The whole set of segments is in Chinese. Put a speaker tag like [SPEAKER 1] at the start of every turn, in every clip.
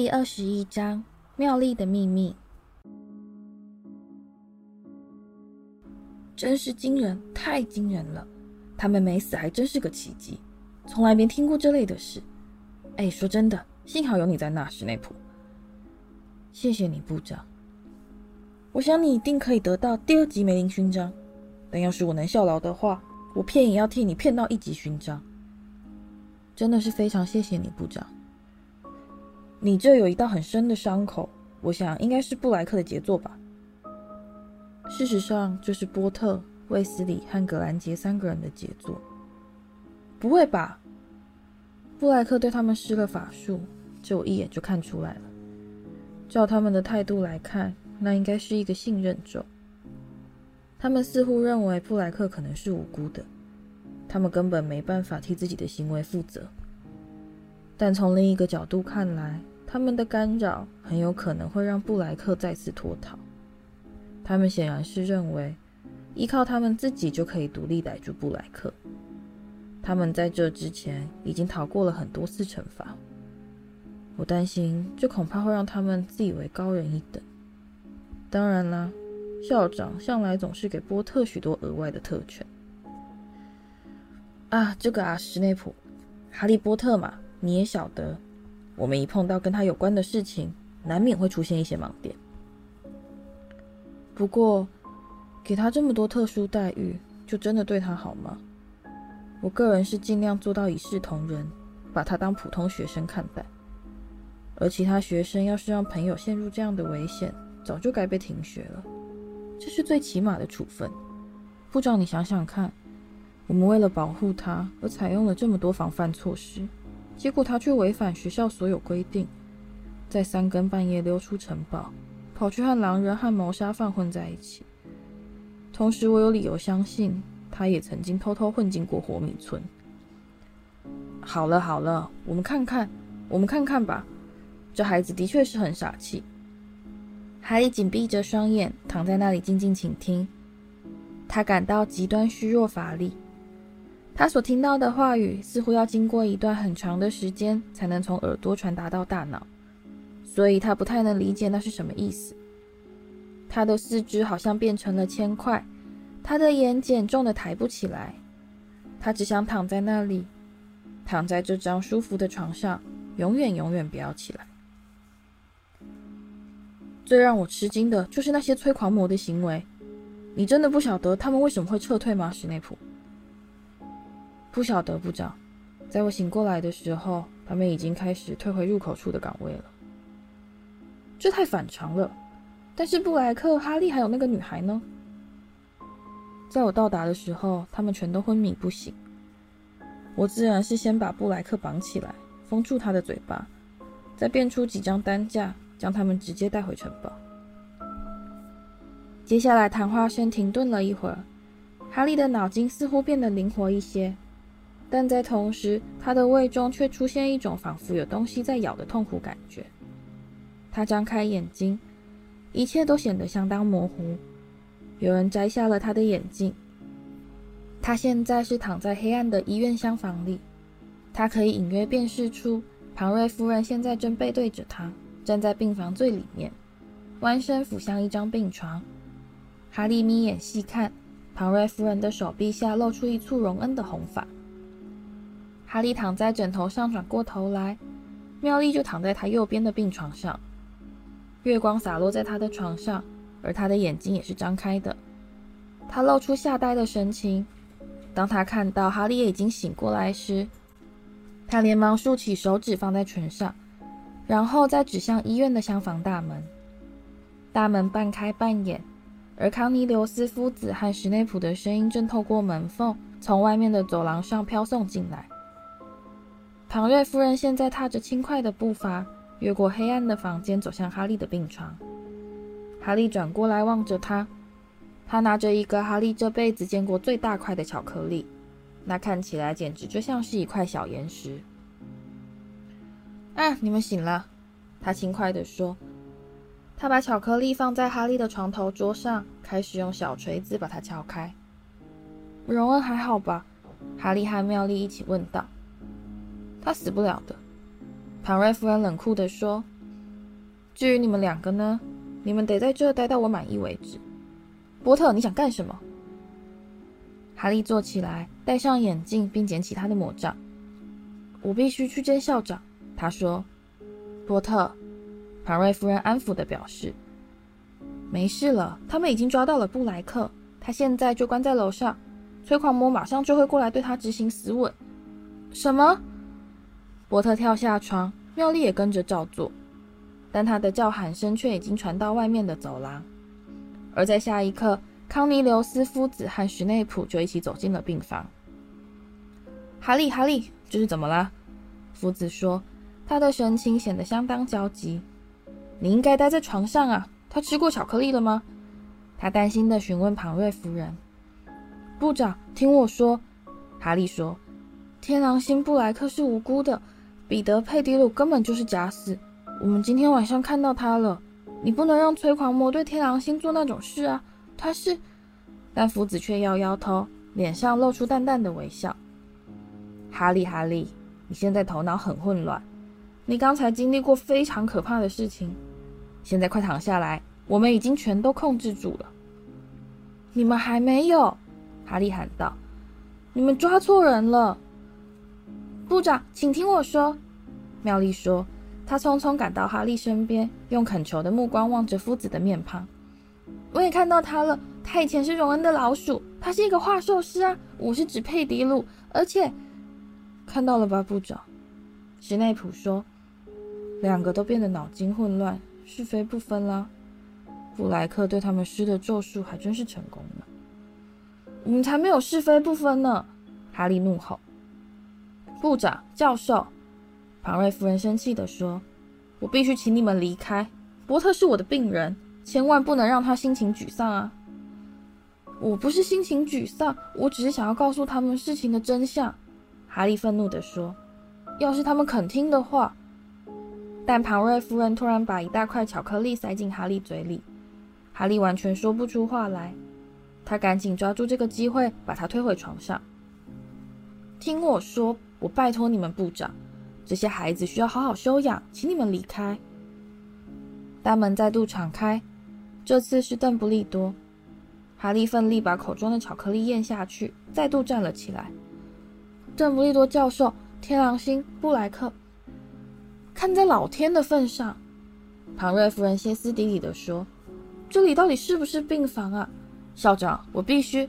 [SPEAKER 1] 第二十一章：妙丽的秘密。真是惊人，太惊人了！他们没死，还真是个奇迹。从来没听过这类的事。哎，说真的，幸好有你在那，史内普。谢谢你，部长。我想你一定可以得到第二级梅林勋章，但要是我能效劳的话，我骗也要替你骗到一级勋章。真的是非常谢谢你，部长。你这有一道很深的伤口，我想应该是布莱克的杰作吧。事实上，这是波特、卫斯理和葛兰杰三个人的杰作。不会吧？布莱克对他们施了法术，这我一眼就看出来了。照他们的态度来看，那应该是一个信任咒。他们似乎认为布莱克可能是无辜的。他们根本没办法替自己的行为负责，但从另一个角度看来，他们的干扰很有可能会让布莱克再次脱逃。他们显然是认为，依靠他们自己就可以独立逮住布莱克。他们在这之前已经逃过了很多次惩罚。我担心，这恐怕会让他们自以为高人一等。当然啦，校长向来总是给波特许多额外的特权。啊，这个啊，史内普，哈利波特嘛，你也晓得，我们一碰到跟他有关的事情，难免会出现一些盲点。不过，给他这么多特殊待遇，就真的对他好吗？我个人是尽量做到一视同仁，把他当普通学生看待。而其他学生要是让朋友陷入这样的危险，早就该被停学了。这是最起码的处分。部长，你想想看。我们为了保护他而采用了这么多防范措施，结果他却违反学校所有规定，在三更半夜溜出城堡，跑去和狼人和谋杀犯混在一起。同时，我有理由相信，他也曾经偷偷混进过活米村。好了好了，我们看看，我们看看吧。这孩子的确是很傻气。哈利紧闭着双眼，躺在那里静静倾听。他感到极端虚弱乏力。他所听到的话语似乎要经过一段很长的时间才能从耳朵传达到大脑，所以他不太能理解那是什么意思。他的四肢好像变成了铅块，他的眼睑重得抬不起来，他只想躺在那里，躺在这张舒服的床上，永远永远不要起来。最让我吃惊的就是那些催狂魔的行为，你真的不晓得他们为什么会撤退吗，史内普？不晓得，部长。在我醒过来的时候，他们已经开始退回入口处的岗位了。这太反常了。但是布莱克、哈利还有那个女孩呢？在我到达的时候，他们全都昏迷不醒。我自然是先把布莱克绑起来，封住他的嘴巴，再变出几张担架，将他们直接带回城堡。接下来谈话声停顿了一会儿，哈利的脑筋似乎变得灵活一些。但在同时，他的胃中却出现一种仿佛有东西在咬的痛苦感觉。他张开眼睛，一切都显得相当模糊。有人摘下了他的眼镜。他现在是躺在黑暗的医院厢房里。他可以隐约辨识出庞瑞夫人现在正背对着他，站在病房最里面，弯身俯向一张病床。哈利眯眼细看，庞瑞夫人的手臂下露出一簇荣恩的红发。哈利躺在枕头上，转过头来，妙丽就躺在他右边的病床上。月光洒落在他的床上，而他的眼睛也是张开的。他露出吓呆的神情。当他看到哈利已经醒过来时，他连忙竖起手指放在唇上，然后再指向医院的厢房大门。大门半开半掩，而康尼留斯夫子和史内普的声音正透过门缝从外面的走廊上飘送进来。庞瑞夫人现在踏着轻快的步伐，越过黑暗的房间，走向哈利的病床。哈利转过来望着他，他拿着一个哈利这辈子见过最大块的巧克力，那看起来简直就像是一块小岩石。啊，你们醒了，他轻快地说。他把巧克力放在哈利的床头桌上，开始用小锤子把它敲开。荣恩还好吧？哈利和妙丽一起问道。他死不了的，庞瑞夫人冷酷地说：“至于你们两个呢，你们得在这待到我满意为止。波特，你想干什么？哈利坐起来，戴上眼镜，并捡起他的魔杖。我必须去见校长，他说。波特，庞瑞夫人安抚地表示：“没事了，他们已经抓到了布莱克，他现在就关在楼上，催狂魔马上就会过来对他执行死吻。”什么？波特跳下床，妙丽也跟着照做。但他的叫喊声却已经传到外面的走廊，而在下一刻，康尼留斯夫子和史内普就一起走进了病房。哈利，哈利，这是怎么了？夫子说，他的神情显得相当焦急。你应该待在床上啊。他吃过巧克力了吗？他担心地询问庞瑞夫人。部长，听我说，哈利说，天狼星布莱克是无辜的，彼得佩迪鲁根本就是假死。我们今天晚上看到他了，你不能让催狂魔对天狼星做那种事啊！他是……但夫子却摇摇头，脸上露出淡淡的微笑。哈利，哈利，你现在头脑很混乱，你刚才经历过非常可怕的事情，现在快躺下来，我们已经全都控制住了。你们还没有，哈利喊道：“你们抓错人了。”部长，请听我说，妙丽说。她匆匆赶到哈利身边，用恳求的目光望着夫子的面庞。我也看到他了，他以前是荣恩的老鼠，他是一个画兽师啊。我是指佩迪鲁，而且看到了吧，部长。史内普说，两个都变得脑筋混乱，是非不分啦。布莱克对他们施的咒术还真是成功了。我们才没有是非不分呢！哈利怒吼。部长，教授。庞瑞夫人生气地说：“我必须请你们离开。伯特是我的病人，千万不能让他心情沮丧啊！”我不是心情沮丧，我只是想要告诉他们事情的真相。”哈利愤怒地说：“要是他们肯听的话。”但庞瑞夫人突然把一大块巧克力塞进哈利嘴里，哈利完全说不出话来。他赶紧抓住这个机会，把他推回床上。“听我说，我拜托你们，部长。”这些孩子需要好好休养，请你们离开。大门再度敞开，这次是邓布利多。哈利奋力把口中的巧克力咽下去，再度站了起来。邓布利多教授，天狼星，布莱克，看在老天的份上，庞瑞夫人歇斯底里地说：“这里到底是不是病房啊？校长，我必须……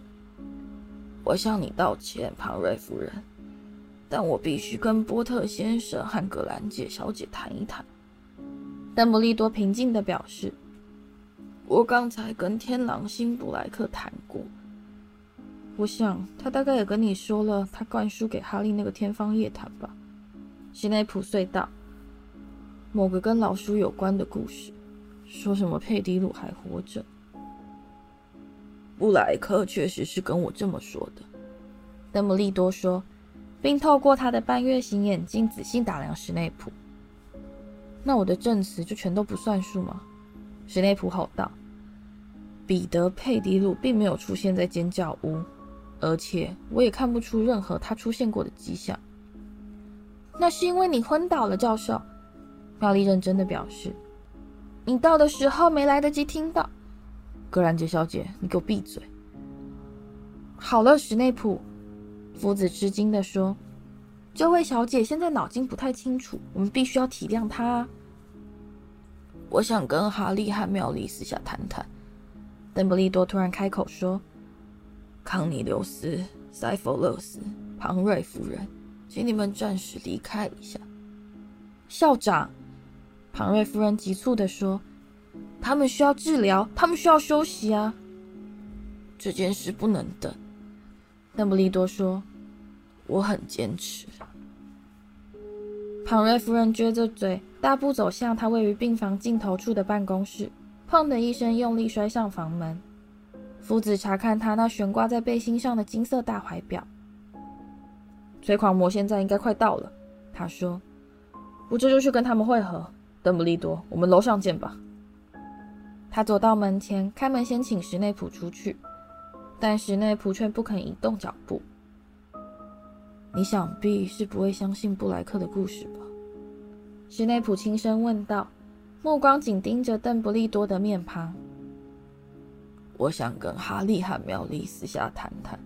[SPEAKER 1] 我向你道歉，庞瑞夫人。”但我必须跟波特先生和格兰杰小姐谈一谈。邓布利多平静地表示：“我刚才跟天狼星布莱克谈过，我想他大概也跟你说了他灌输给哈利那个天方夜谭吧。”西内普隧道，某个跟老鼠有关的故事，说什么佩迪鲁还活着。布莱克确实是跟我这么说的。邓布利多说。并透过他的半月形眼镜仔细打量史内普。那我的证词就全都不算数吗？史内普吼道。彼得·佩迪鲁并没有出现在尖叫屋，而且我也看不出任何他出现过的迹象。那是因为你昏倒了，教授。妙丽认真的表示。你到的时候没来得及听到。格兰杰小姐，你给我闭嘴。好了，史内普。夫子吃惊地说：“这位小姐现在脑筋不太清楚，我们必须要体谅她。”我想跟哈利和妙丽私下谈谈。邓布利多突然开口说：“康尼留斯、塞弗勒斯、庞瑞夫人，请你们暂时离开一下。”校长，庞瑞夫人急促地说：“他们需要治疗，他们需要休息啊！这件事不能等。”邓布利多说。我很坚持。庞瑞夫人撅着嘴，大步走向她位于病房尽头处的办公室，砰的一声，用力摔上房门。夫子查看他那悬挂在背心上的金色大怀表。催狂魔现在应该快到了，他说：“我这就去跟他们会合。”邓布利多，我们楼上见吧。他走到门前，开门先请史内普出去，但史内普却不肯移动脚步。你想必是不会相信布莱克的故事吧？史内普轻声问道。目光紧盯着邓布利多的面庞。
[SPEAKER 2] 我想跟哈利和妙丽私下谈谈。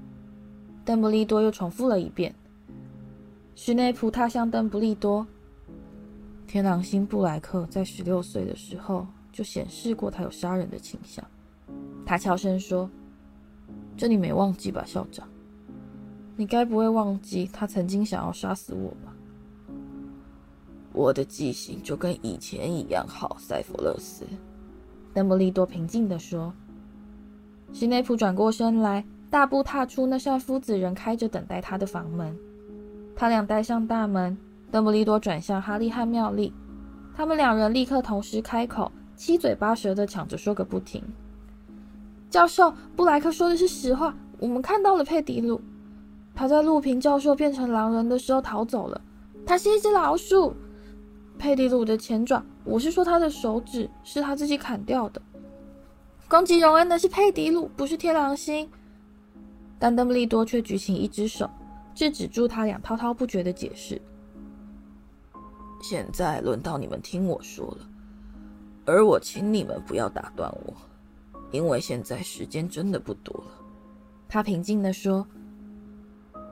[SPEAKER 1] 邓布利多又重复了一遍。史内普踏向邓布利多。天狼星布莱克在十六岁的时候就显示过他有杀人的倾向。他悄声说：“这你没忘记吧，校长？你该不会忘记他曾经想要杀死我吧？”
[SPEAKER 2] 我的记性就跟以前一样好，塞弗勒斯。
[SPEAKER 1] 邓布利多平静地说。史内普转过身来，大步踏出那扇夫子人开着等待他的房门。他俩带上大门。邓布利多转向哈利和妙丽，他们两人立刻同时开口，七嘴八舌地抢着说个不停。教授，布莱克说的是实话，我们看到了佩迪鲁，他在路平教授变成狼人的时候逃走了。他是一只老鼠。佩迪鲁的前爪，我是说他的手指，是他自己砍掉的。攻击荣恩的是佩迪鲁，不是天狼星。但邓布利多却举起一只手，制止住他俩滔滔不绝的解释。
[SPEAKER 2] 现在轮到你们听我说了，而我请你们不要打断我，因为现在时间真的不多了。
[SPEAKER 1] 他平静地说：“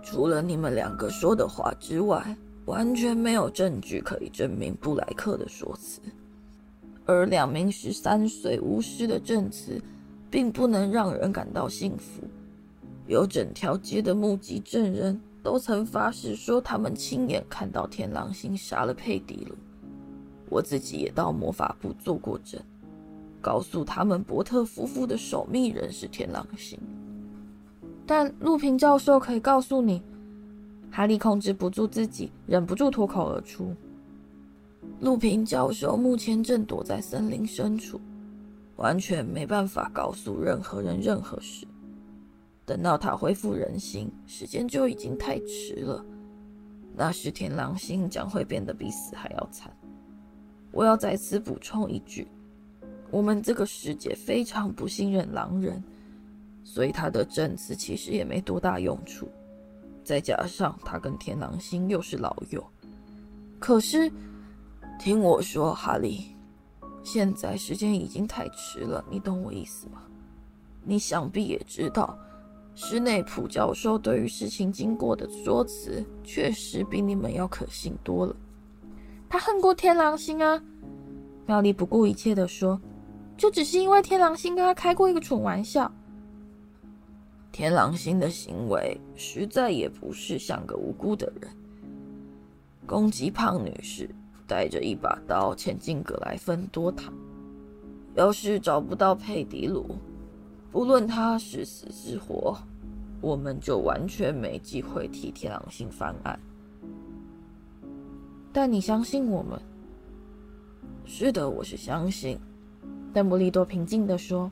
[SPEAKER 2] 除了你们两个说的话之外，完全没有证据可以证明布莱克的说辞。而两名十三岁巫师的证词，并不能让人感到幸福。有整条街的目击证人。”都曾发誓说，他们亲眼看到天狼星杀了佩迪鲁。我自己也到魔法部做过证，告诉他们伯特夫妇的守密人是天狼星。
[SPEAKER 1] 但路平教授可以告诉你，哈利控制不住自己，忍不住脱口而出：“
[SPEAKER 2] 路平教授目前正躲在森林深处，完全没办法告诉任何人任何事。”等到他恢复人形，时间就已经太迟了。那时天狼星将会变得比死还要惨。我要再次补充一句：我们这个世界非常不信任狼人，所以他的证词其实也没多大用处。再加上他跟天狼星又是老友。可是，听我说，哈利，现在时间已经太迟了，你懂我意思吗？你想必也知道。施内普教授对于事情经过的说辞，确实比你们要可信多了。
[SPEAKER 1] 他恨过天狼星啊！妙丽不顾一切地说：“就只是因为天狼星跟他开过一个蠢玩笑。
[SPEAKER 2] 天狼星的行为实在也不是像个无辜的人。攻击胖女士，带着一把刀潜进格莱芬多塔。要是找不到佩迪鲁。”不论他是死是活，我们就完全没机会替天狼星翻案。
[SPEAKER 1] 但你相信我们？
[SPEAKER 2] 是的，我是相信。
[SPEAKER 1] 邓布利多平静地说。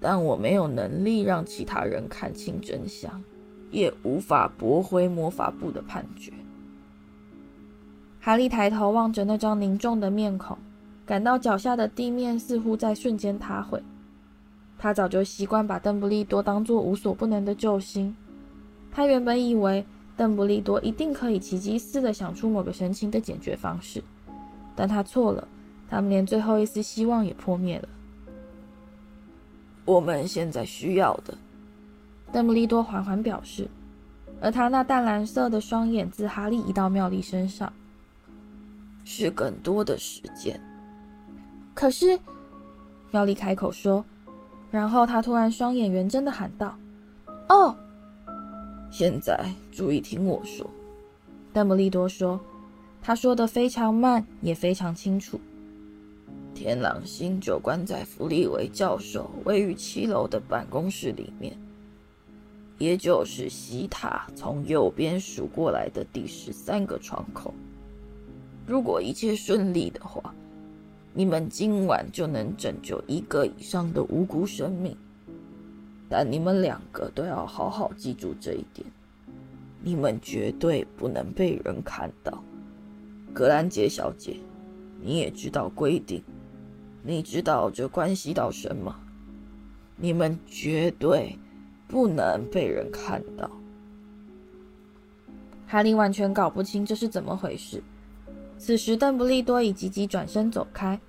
[SPEAKER 2] 但我没有能力让其他人看清真相，也无法驳回魔法部的判决。
[SPEAKER 1] 哈利抬头望着那张凝重的面孔，感到脚下的地面似乎在瞬间塌毁。他早就习惯把邓布利多当作无所不能的救星。他原本以为邓布利多一定可以奇迹似的想出某个神奇的解决方式，但他错了。他们连最后一丝希望也破灭了。
[SPEAKER 2] 我们现在需要的，
[SPEAKER 1] 邓布利多缓缓表示，而他那淡蓝色的双眼自哈利移到妙丽身上，
[SPEAKER 2] 是更多的时间。
[SPEAKER 1] 可是，妙丽开口说。然后他突然双眼圆睁的喊道：“哦，
[SPEAKER 2] 现在注意听我说。”
[SPEAKER 1] 邓布利多说，他说的非常慢，也非常清楚。
[SPEAKER 2] 天狼星就关在弗利维教授位于七楼的办公室里面，也就是西塔从右边数过来的第十三个窗口。如果一切顺利的话。你们今晚就能拯救一个以上的无辜生命，但你们两个都要好好记住这一点：你们绝对不能被人看到。格兰杰小姐，你也知道规定，你知道这关系到什么？你们绝对不能被人看到。
[SPEAKER 1] 哈利完全搞不清这是怎么回事。此时，邓布利多已急急转身走开，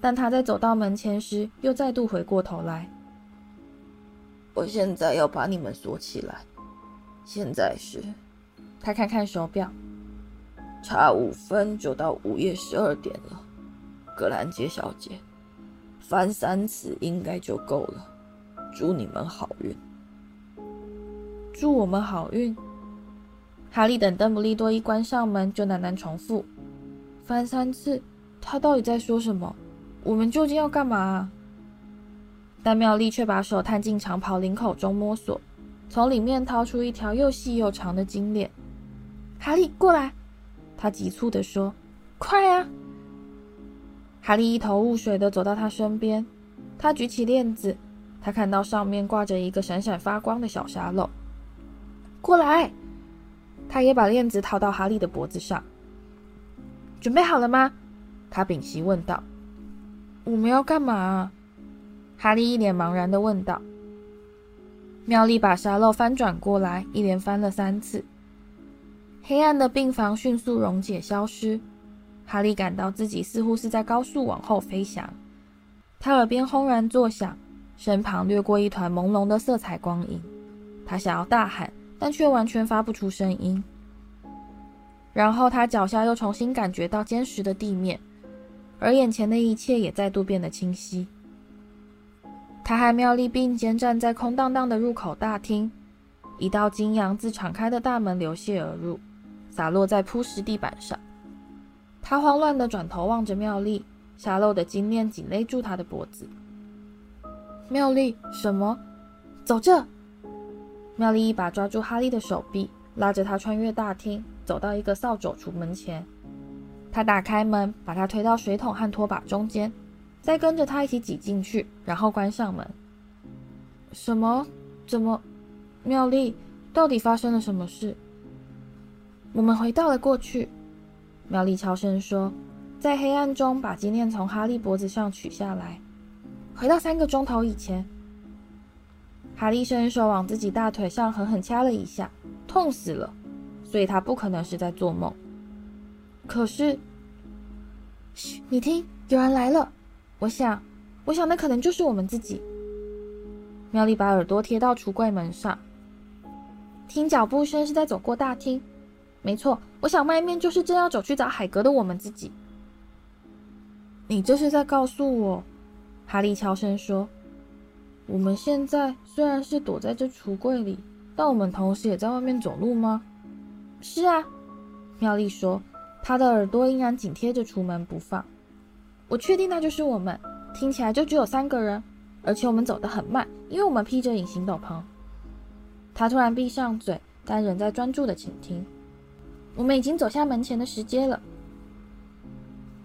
[SPEAKER 1] 但他在走到门前时，又再度回过头来。
[SPEAKER 2] 我现在要把你们锁起来。现在是，
[SPEAKER 1] 他看看手表，
[SPEAKER 2] 差五分就到午夜十二点了。格兰杰小姐，翻三次应该就够了。祝你们好运。
[SPEAKER 1] 祝我们好运。哈利等邓布利多一关上门，就喃喃重复：“翻三次。”他到底在说什么？我们究竟要干嘛啊？但妙丽却把手探进长袍领口中摸索，从里面掏出一条又细又长的金链。哈利，过来！他急促地说：“快啊！”哈利一头雾水地走到他身边，他举起链子，他看到上面挂着一个闪闪发光的小沙漏。过来！他也把链子套到哈利的脖子上。准备好了吗？他屏息问道：“我们要干嘛？”哈利一脸茫然地问道。妙丽把沙漏翻转过来，一连翻了三次。黑暗的病房迅速溶解消失。哈利感到自己似乎是在高速往后飞翔。他耳边轰然作响，身旁掠过一团朦胧的色彩光影。他想要大喊，但却完全发不出声音。然后他脚下又重新感觉到坚实的地面。而眼前的一切也再度变得清晰。他和妙丽并肩站在空荡荡的入口大厅，一道金阳自敞开的大门流泻而入，洒落在铺石地板上。他慌乱地转头望着妙丽，沙漏的金链紧勒住他的脖子。妙丽，什么？走这！妙丽一把抓住哈利的手臂，拉着他穿越大厅，走到一个扫帚橱门前。他打开门，把他推到水桶和拖把中间，再跟着他一起挤进去，然后关上门。什么？怎么？妙丽，到底发生了什么事？我们回到了过去。妙丽悄声说，在黑暗中把金链从哈利脖子上取下来，回到三个钟头以前。哈利伸手往自己大腿上狠狠掐了一下，痛死了，所以他不可能是在做梦。可是，嘘，你听，有人来了。我想，我想那可能就是我们自己。妙丽把耳朵贴到橱柜门上，听脚步声是在走过大厅。没错，我想外面就是正要走去找海格的我们自己。你这是在告诉我？哈利悄声说：“我们现在虽然是躲在这橱柜里，但我们同时也在外面走路吗？”是啊，妙丽说。她的耳朵依然紧贴着橱门不放。我确定那就是我们，听起来就只有三个人，而且我们走得很慢，因为我们披着隐形斗篷。他突然闭上嘴，但仍在专注地倾听。我们已经走下门前的石阶了。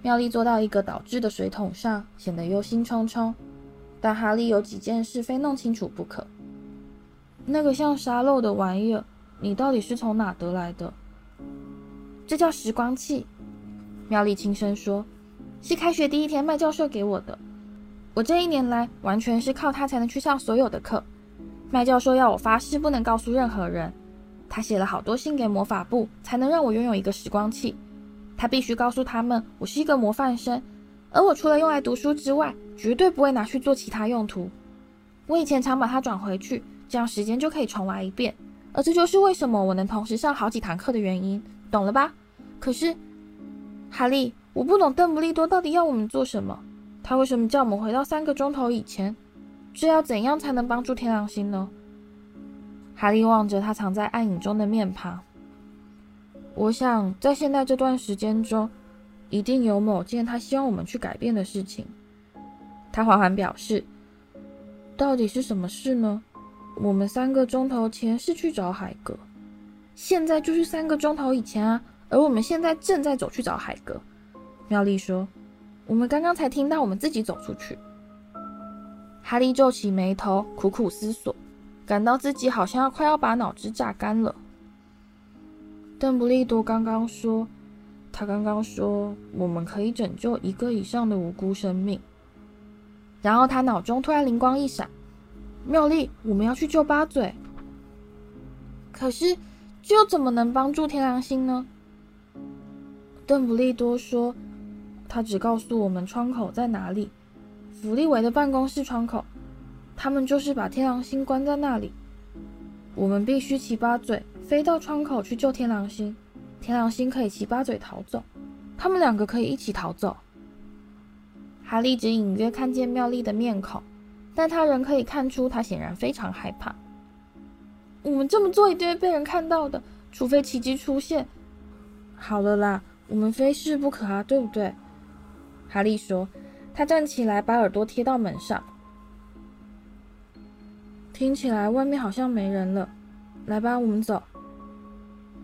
[SPEAKER 1] 妙丽坐到一个倒置的水桶上，显得忧心忡忡。但哈利有几件事非弄清楚不可。那个像沙漏的玩意儿，你到底是从哪得来的？这叫时光器，妙丽轻声说：“是开学第一天麦教授给我的。我这一年来完全是靠它才能去上所有的课。麦教授要我发誓不能告诉任何人。他写了好多信给魔法部，才能让我拥有一个时光器。他必须告诉他们我是一个模范生，而我除了用来读书之外，绝对不会拿去做其他用途。我以前常把它转回去，这样时间就可以重来一遍。而这就是为什么我能同时上好几堂课的原因。”懂了吧？可是，哈利，我不懂邓布利多到底要我们做什么。他为什么叫我们回到三个钟头以前？这要怎样才能帮助天狼星呢？哈利望着他藏在暗影中的面庞。我想，在现在这段时间中，一定有某件他希望我们去改变的事情。他缓缓表示：“到底是什么事呢？我们三个钟头前是去找海格。”现在就是三个钟头以前啊，而我们现在正在走去找海格。妙丽说：“我们刚刚才听到我们自己走出去。”哈利皱起眉头，苦苦思索，感到自己好像要快要把脑汁榨干了。邓布利多刚刚说，他刚刚说我们可以拯救一个以上的无辜生命。然后他脑中突然灵光一闪：“妙丽，我们要去救八嘴。”可是。这又怎么能帮助天狼星呢？邓布利多说：“他只告诉我们窗口在哪里，弗利维的办公室窗口。他们就是把天狼星关在那里。我们必须七八嘴飞到窗口去救天狼星，天狼星可以七八嘴逃走，他们两个可以一起逃走。哈利只隐约看见妙丽的面孔，但他仍可以看出他显然非常害怕。我们这么做一定会被人看到的，除非奇迹出现。好了啦，我们非试不可啊，对不对？哈利说。他站起来，把耳朵贴到门上。听起来外面好像没人了。来吧，我们走。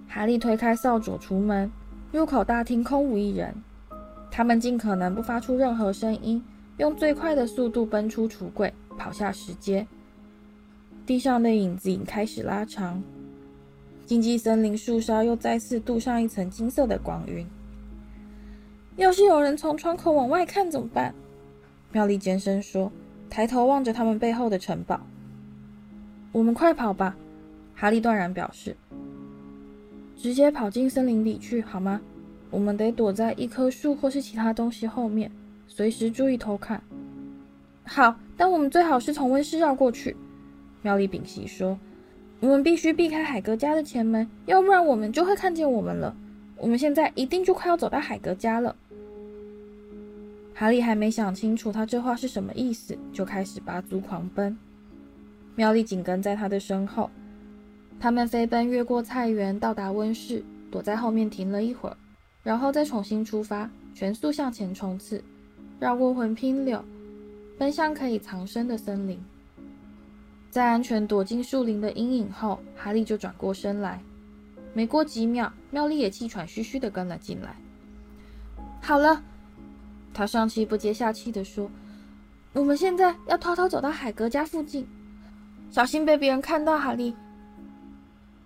[SPEAKER 1] 哈利推开扫帚，出门。入口大厅空无一人。他们尽可能不发出任何声音，用最快的速度奔出橱柜，跑下石阶。地上的影子已开始拉长。荆棘森林树梢又再次镀上一层金色的光晕。要是有人从窗口往外看怎么办？妙丽尖声说，抬头望着他们背后的城堡。我们快跑吧，哈利断然表示。直接跑进森林里去好吗？我们得躲在一棵树或是其他东西后面，随时注意偷看。好，但我们最好是从温室绕过去。妙丽屏息说：“我们必须避开海格家的前门，要不然我们就会看见我们了。我们现在一定就快要走到海格家了。”哈利还没想清楚他这话是什么意思，就开始拔足狂奔。妙丽紧跟在他的身后，他们飞奔越过菜园，到达温室，躲在后面停了一会儿，然后再重新出发，全速向前冲刺，绕过魂拼柳，奔向可以藏身的森林。在安全躲进树林的阴影后，哈利就转过身来。没过几秒，妙丽也气喘吁吁地跟了进来。好了。他上气不接下气地说：“我们现在要偷偷走到海格家附近，小心被别人看到。”哈利，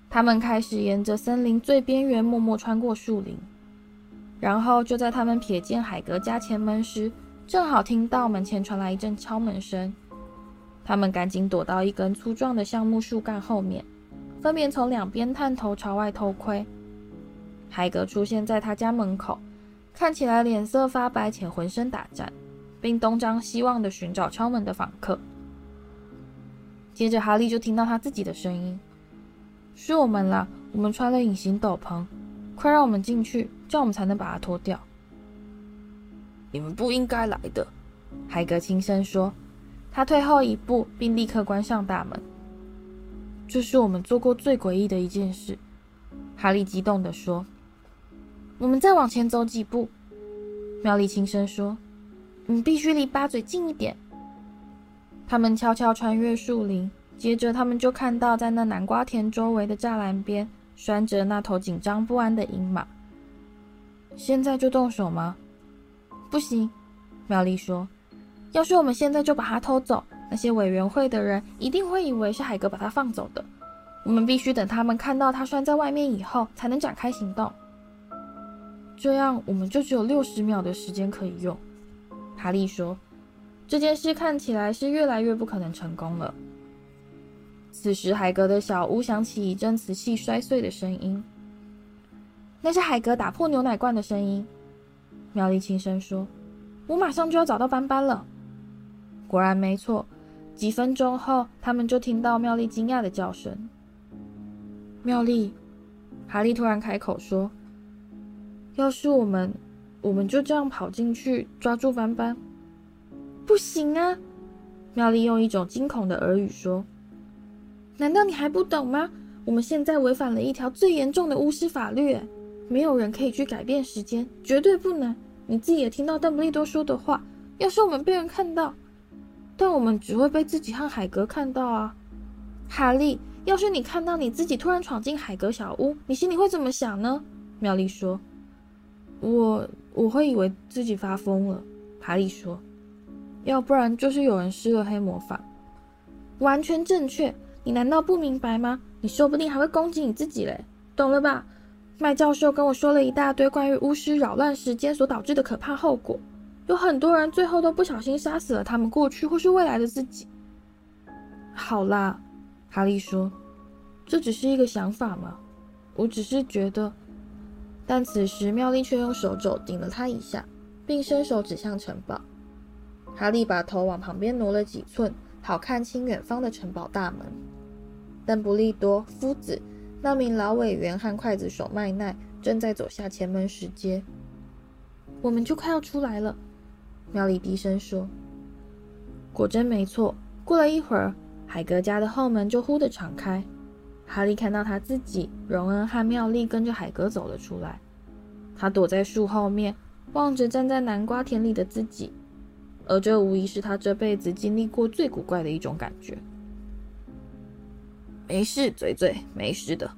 [SPEAKER 1] 他们开始沿着森林最边缘默默穿过树林，然后就在他们瞥见海格家前门时，正好听到门前传来一阵敲门声。他们赶紧躲到一根粗壮的橡木树干后面，分别从两边探头朝外偷窥。海格出现在他家门口。看起来脸色发白且浑身打颤，并东张西望地寻找敲门的访客。接着，哈利就听到他自己的声音：“是我们啦，我们穿了隐形斗篷，快让我们进去，这样我们才能把它脱掉。”“
[SPEAKER 2] 你们不应该来的。”
[SPEAKER 1] 海格轻声说。他退后一步，并立刻关上大门。“这是我们做过最诡异的一件事。”哈利激动地说。我们再往前走几步，妙丽轻声说：“你必须离八嘴近一点。”他们悄悄穿越树林，接着他们就看到在那南瓜田周围的栅栏边拴着那头紧张不安的鹰马。现在就动手吗？不行，妙丽说：“要是我们现在就把它偷走，那些委员会的人一定会以为是海格把它放走的。我们必须等他们看到它拴在外面以后，才能展开行动。”这样我们就只有六十秒的时间可以用，哈利说。这件事看起来是越来越不可能成功了。此时，海格的小屋响起一阵瓷器摔碎的声音，那是海格打破牛奶罐的声音。妙丽轻声说：“我马上就要找到斑斑了。”果然没错，几分钟后，他们就听到妙丽惊讶的叫声。妙丽，哈利突然开口说。要是我们，我们就这样跑进去抓住斑斑，不行啊！妙丽用一种惊恐的耳语说：“难道你还不懂吗？我们现在违反了一条最严重的巫师法律，没有人可以去改变时间，绝对不能。你自己也听到邓布利多说的话，要是我们被人看到，但我们只会被自己和海格看到啊！哈利，要是你看到你自己突然闯进海格小屋，你心里会怎么想呢？”妙丽说。我我会以为自己发疯了，哈利说，要不然就是有人施了黑魔法。完全正确，你难道不明白吗？你说不定还会攻击你自己嘞，懂了吧？麦教授跟我说了一大堆关于巫师扰乱时间所导致的可怕后果，有很多人最后都不小心杀死了他们过去或是未来的自己。好啦，哈利说，这只是一个想法嘛，我只是觉得。但此时，妙丽却用手肘顶了他一下，并伸手指向城堡。哈利把头往旁边挪了几寸，好看清远方的城堡大门。邓不利多夫子、那名老委员和刽子手麦奈正在走下前门石阶。我们就快要出来了，妙丽低声说。果真没错。过了一会儿，海格家的后门就忽地敞开。哈利看到他自己、荣恩和妙丽跟着海格走了出来。他躲在树后面，望着站在南瓜田里的自己，而这无疑是他这辈子经历过最古怪的一种感觉。
[SPEAKER 2] 没事，嘴嘴，没事的。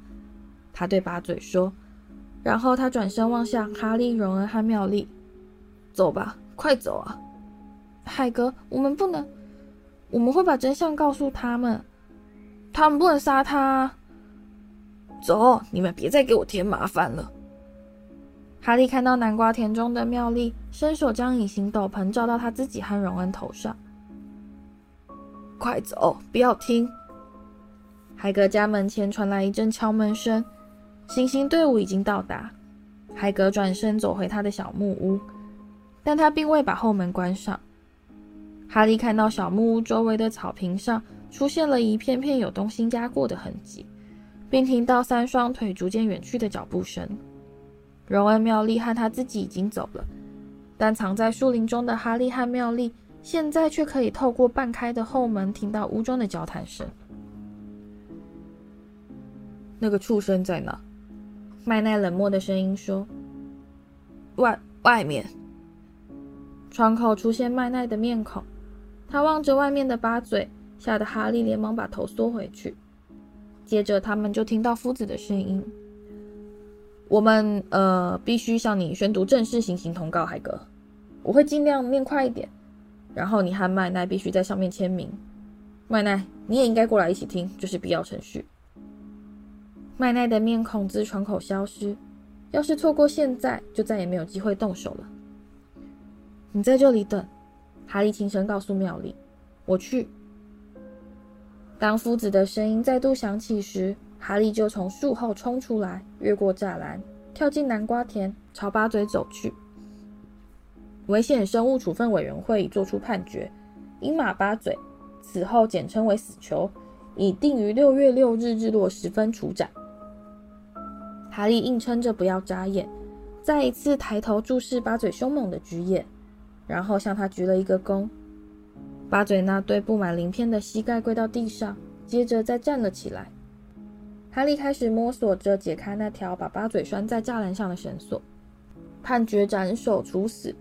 [SPEAKER 1] 他对八嘴说，然后他转身望向哈利、荣恩和妙丽。
[SPEAKER 2] 走吧，快走啊！
[SPEAKER 1] 海格，我们不能。我们会把真相告诉他们，他们不能杀他。
[SPEAKER 2] 走，你们别再给我添麻烦了。
[SPEAKER 1] 哈利看到南瓜田中的妙丽，伸手将隐形斗篷罩到他自己和荣恩头上。
[SPEAKER 2] 快走，不要听！
[SPEAKER 1] 海格家门前传来一阵敲门声，行刑队伍已经到达。海格转身走回他的小木屋，但他并未把后门关上。哈利看到小木屋周围的草坪上出现了一片片有东西压过的痕迹，并听到三双腿逐渐远去的脚步声。荣恩、妙丽和他自己已经走了，但藏在树林中的哈利和妙丽现在却可以透过半开的后门听到屋中的交谈声。
[SPEAKER 2] 那个畜生在哪？
[SPEAKER 1] 麦奈冷漠的声音说：“
[SPEAKER 2] 外外面。”
[SPEAKER 1] 窗口出现麦奈的面孔。他望着外面的八嘴，吓得哈利连忙把头缩回去。接着，他们就听到夫子的声音：“
[SPEAKER 2] 我们呃，必须向你宣读正式行刑通告，海格。我会尽量念快一点，然后你和麦奈必须在上面签名。麦奈，你也应该过来一起听，这是必要程序。”
[SPEAKER 1] 麦奈的面孔自窗口消失，要是错过现在，就再也没有机会动手了。你在这里等。哈利轻声告诉妙丽：“我去。”当夫子的声音再度响起时，哈利就从树后冲出来，越过栅栏，跳进南瓜田，朝八嘴走去。危险生物处分委员会已作出判决：鹰马八嘴，此后简称为死囚，已定于六月六日日落时分处斩。哈利硬撑着不要眨眼，再一次抬头注视八嘴凶猛的巨眼。然后向他鞠了一个躬，八嘴那对布满鳞片的膝盖跪到地上，接着再站了起来。哈利开始摸索着解开那条把八嘴拴在栅栏上的绳索。判决斩首处死，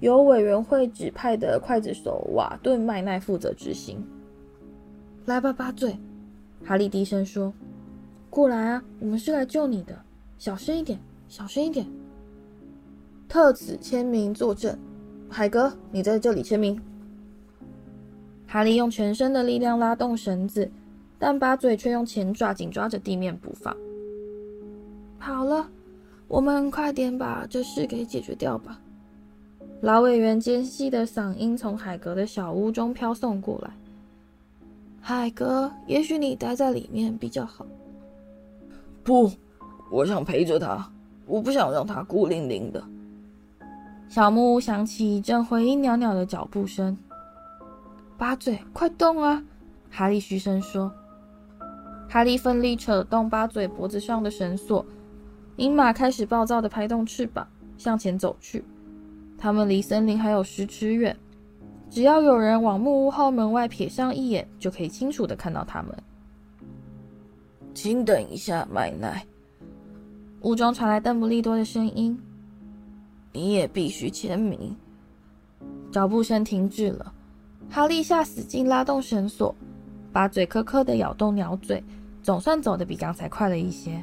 [SPEAKER 1] 由委员会指派的刽子手瓦顿麦奈负责执行。来吧，八嘴，哈利低声说：“过来啊，我们是来救你的。小声一点，小声一点。特此签名作证。”海格，你在这里签名。哈利用全身的力量拉动绳子，但八嘴却用前爪紧抓着地面不放。好了，我们快点把这事给解决掉吧。老委员尖细的嗓音从海格的小屋中飘送过来。海格，也许你待在里面比较好。
[SPEAKER 2] 不，我想陪着他，我不想让他孤零零的。
[SPEAKER 1] 小木屋响起一阵回音袅袅的脚步声。八嘴，快动啊！哈利嘘声说。哈利奋力扯动巴嘴脖子上的绳索，鹰马开始暴躁地拍动翅膀，向前走去。他们离森林还有十尺远，只要有人往木屋后门外瞥上一眼，就可以清楚地看到他们。
[SPEAKER 2] 请等一下，麦奈。
[SPEAKER 1] 屋中传来邓布利多的声音。
[SPEAKER 2] 你也必须签名。
[SPEAKER 1] 脚步声停止了，哈利下死劲拉动绳索，把嘴磕磕的咬动鸟嘴，总算走得比刚才快了一些。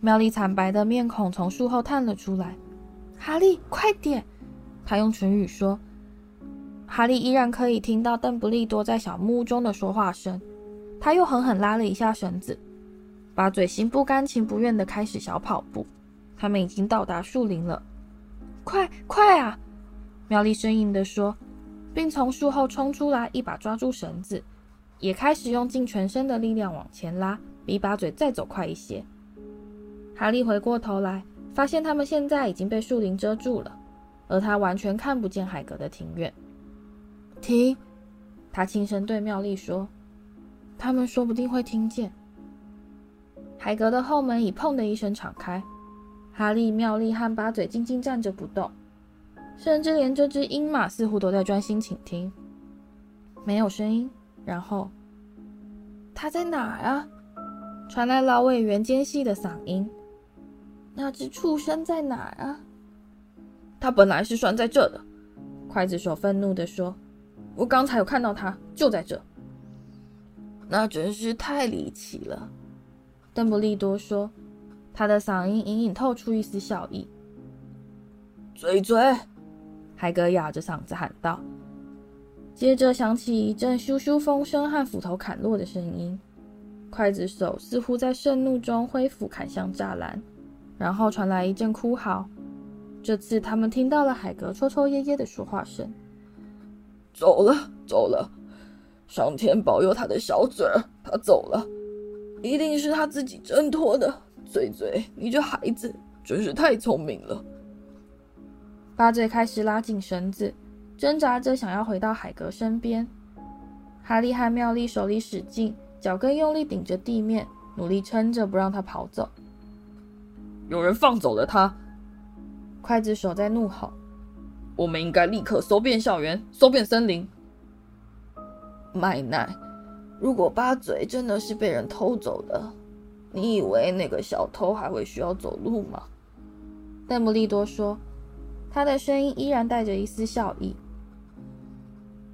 [SPEAKER 1] 妙丽惨白的面孔从树后探了出来。哈利，快点！他用唇语说。哈利依然可以听到邓布利多在小木屋中的说话声。他又狠狠拉了一下绳子，把嘴型不甘情不愿的开始小跑步。他们已经到达树林了。快快啊！妙丽呻吟地说，并从树后冲出来，一把抓住绳子，也开始用尽全身的力量往前拉，比八嘴再走快一些。哈利回过头来，发现他们现在已经被树林遮住了。而他完全看不见海格的庭院。停！他轻声对妙丽说：“他们说不定会听见。”海格的后门已砰的一声敞开，哈利、妙丽和八嘴静静站着不动，甚至连这只鹰马似乎都在专心倾听。没有声音，然后他在哪儿啊？传来老委员尖细的嗓音：“那只畜生在哪儿啊？”
[SPEAKER 2] 他本来是拴在这的，
[SPEAKER 1] 刽子手愤怒地说。我刚才有看到他，就在这。
[SPEAKER 2] 那真是太离奇了，
[SPEAKER 1] 邓布利多说，他的嗓音隐隐透出一丝笑意。
[SPEAKER 2] 嘴嘴，
[SPEAKER 1] 海格哑着嗓子喊道。接着响起一阵咻咻风声和斧头砍落的声音，刽子手似乎在盛怒中挥斧砍向栅栏，然后传来一阵哭嚎。这次他们听到了海格抽抽噎噎的说话声。
[SPEAKER 2] 走了，走了，上天保佑他的小嘴儿，他走了，一定是他自己挣脱的。嘴嘴，你这孩子真是太聪明了。
[SPEAKER 1] 八嘴开始拉紧绳子，挣扎着想要回到海格身边。哈利和妙丽手里使劲，脚跟用力顶着地面，努力撑着不让他跑走。
[SPEAKER 2] 有人放走了他！
[SPEAKER 1] 刽子手在怒吼。
[SPEAKER 2] 我们应该立刻搜遍校园，搜遍森林。麦奈，如果八嘴真的是被人偷走的，你以为那个小偷还会需要走路吗？
[SPEAKER 1] 邓布利多说，他的声音依然带着一丝笑意。